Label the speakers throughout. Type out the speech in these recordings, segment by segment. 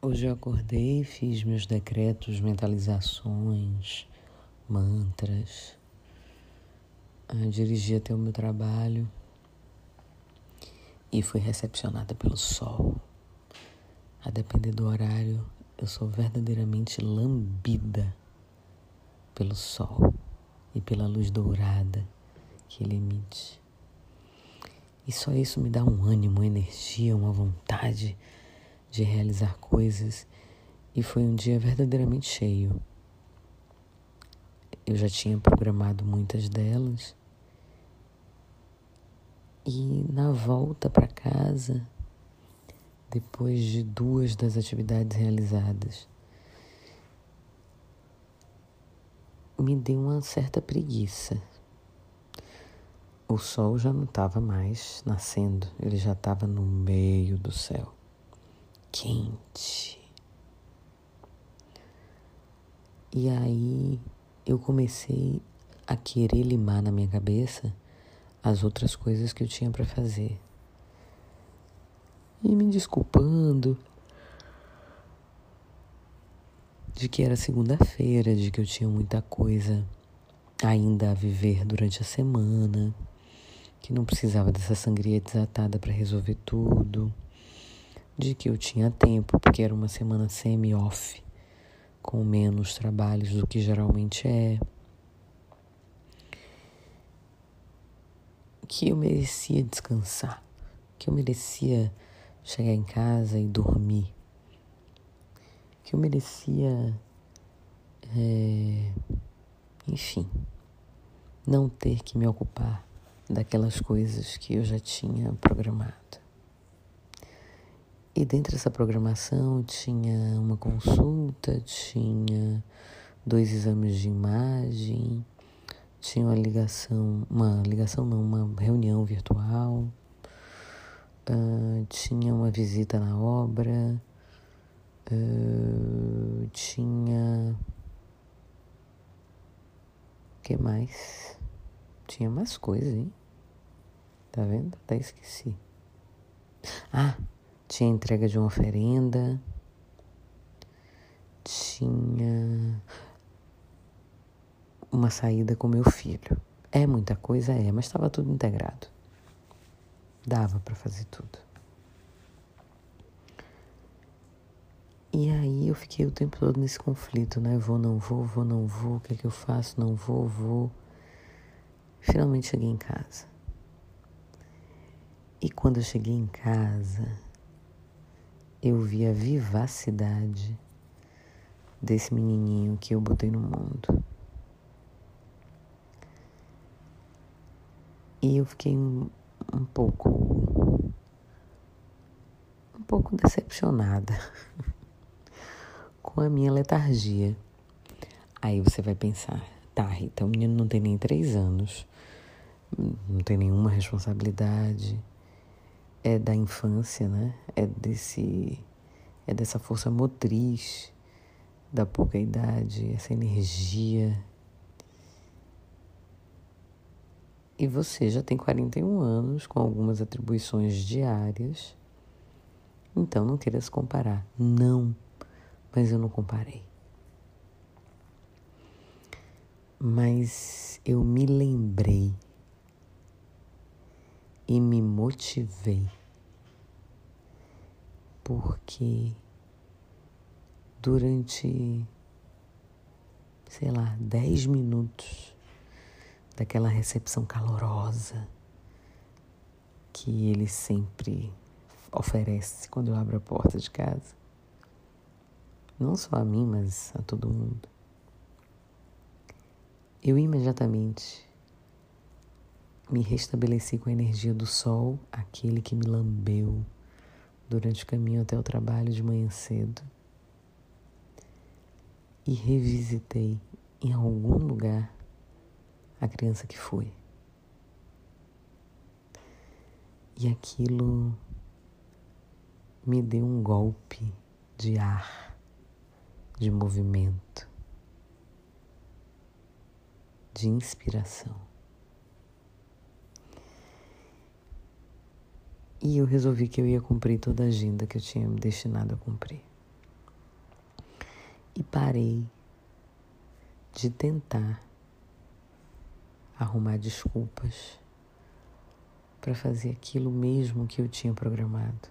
Speaker 1: Hoje eu acordei, fiz meus decretos, mentalizações, mantras, ah, dirigi até o meu trabalho e fui recepcionada pelo sol. A depender do horário, eu sou verdadeiramente lambida pelo sol e pela luz dourada que ele emite. E só isso me dá um ânimo, uma energia, uma vontade de realizar coisas e foi um dia verdadeiramente cheio. Eu já tinha programado muitas delas e na volta para casa, depois de duas das atividades realizadas, me deu uma certa preguiça. O sol já não estava mais nascendo, ele já estava no meio do céu quente. E aí eu comecei a querer limar na minha cabeça as outras coisas que eu tinha para fazer. E me desculpando de que era segunda-feira, de que eu tinha muita coisa ainda a viver durante a semana, que não precisava dessa sangria desatada para resolver tudo de que eu tinha tempo, porque era uma semana semi-off, com menos trabalhos do que geralmente é. Que eu merecia descansar, que eu merecia chegar em casa e dormir, que eu merecia, é, enfim, não ter que me ocupar daquelas coisas que eu já tinha programado. E dentro dessa programação tinha uma consulta, tinha dois exames de imagem, tinha uma ligação, uma ligação não, uma reunião virtual, uh, tinha uma visita na obra, uh, tinha. Que mais? Tinha mais coisas, hein? Tá vendo? Até esqueci. Ah! Tinha entrega de uma oferenda, tinha uma saída com meu filho. É muita coisa, é, mas estava tudo integrado. Dava para fazer tudo. E aí eu fiquei o tempo todo nesse conflito, né? Vou, não vou, vou, não vou, o que é que eu faço? Não vou, vou. Finalmente cheguei em casa. E quando eu cheguei em casa, eu vi a vivacidade desse menininho que eu botei no mundo. E eu fiquei um, um pouco um pouco decepcionada com a minha letargia. Aí você vai pensar, tá, Rita, o menino não tem nem três anos, não tem nenhuma responsabilidade, é da infância, né? É desse é dessa força motriz da pouca idade, essa energia. E você já tem 41 anos com algumas atribuições diárias. Então não queira se comparar. Não, mas eu não comparei. Mas eu me lembrei e me motivei porque durante, sei lá, dez minutos daquela recepção calorosa que ele sempre oferece quando eu abro a porta de casa. Não só a mim, mas a todo mundo. Eu imediatamente me restabeleci com a energia do sol, aquele que me lambeu durante o caminho até o trabalho de manhã cedo e revisitei em algum lugar a criança que foi. E aquilo me deu um golpe de ar, de movimento, de inspiração. E eu resolvi que eu ia cumprir toda a agenda que eu tinha me destinado a cumprir. e parei de tentar arrumar desculpas para fazer aquilo mesmo que eu tinha programado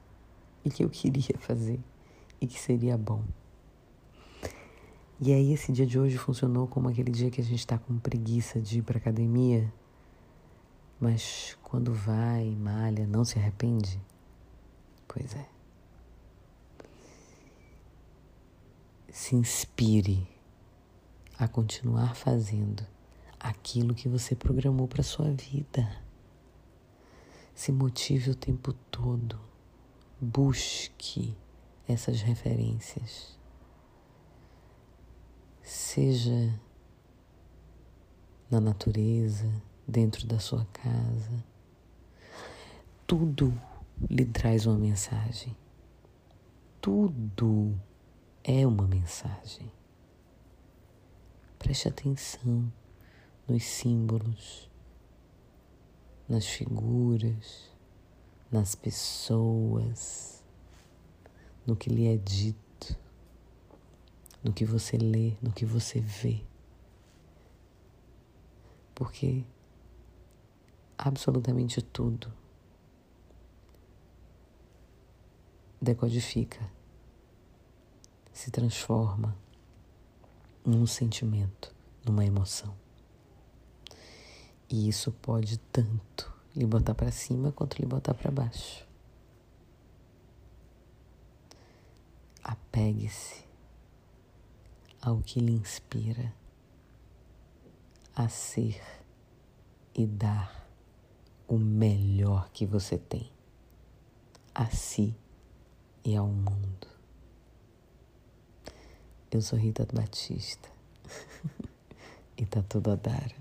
Speaker 1: e que eu queria fazer e que seria bom. E aí esse dia de hoje funcionou como aquele dia que a gente está com preguiça de ir para academia, mas quando vai, malha, não se arrepende? Pois é. Se inspire a continuar fazendo aquilo que você programou para sua vida. Se motive o tempo todo. Busque essas referências. Seja na natureza, dentro da sua casa. Tudo lhe traz uma mensagem. Tudo é uma mensagem. Preste atenção nos símbolos, nas figuras, nas pessoas, no que lhe é dito, no que você lê, no que você vê. Porque absolutamente tudo decodifica, se transforma num sentimento, numa emoção. E isso pode tanto lhe botar para cima quanto lhe botar para baixo. Apegue-se ao que lhe inspira a ser e dar o melhor que você tem a si e ao mundo. Eu sou Rita Batista e tá tudo a dar.